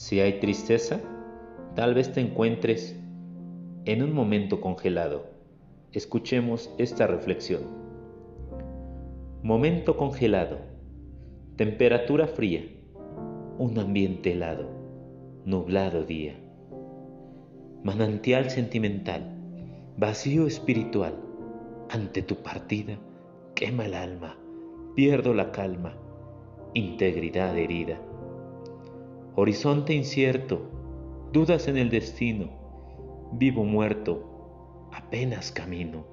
Si hay tristeza, tal vez te encuentres en un momento congelado. Escuchemos esta reflexión. Momento congelado, temperatura fría, un ambiente helado, nublado día. Manantial sentimental, vacío espiritual, ante tu partida, quema el alma, pierdo la calma, integridad herida. Horizonte incierto, dudas en el destino, vivo muerto, apenas camino.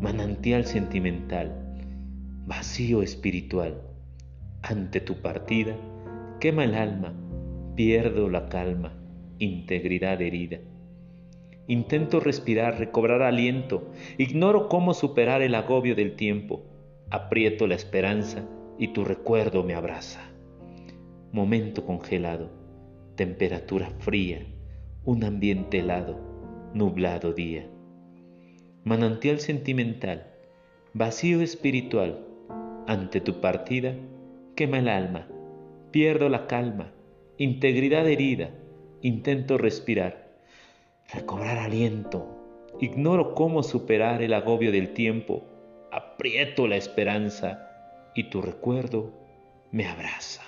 Manantial sentimental, vacío espiritual, ante tu partida, quema el alma, pierdo la calma, integridad herida. Intento respirar, recobrar aliento, ignoro cómo superar el agobio del tiempo, aprieto la esperanza y tu recuerdo me abraza. Momento congelado, temperatura fría, un ambiente helado, nublado día. Manantial sentimental, vacío espiritual, ante tu partida, quema el alma, pierdo la calma, integridad herida, intento respirar, recobrar aliento, ignoro cómo superar el agobio del tiempo, aprieto la esperanza y tu recuerdo me abraza.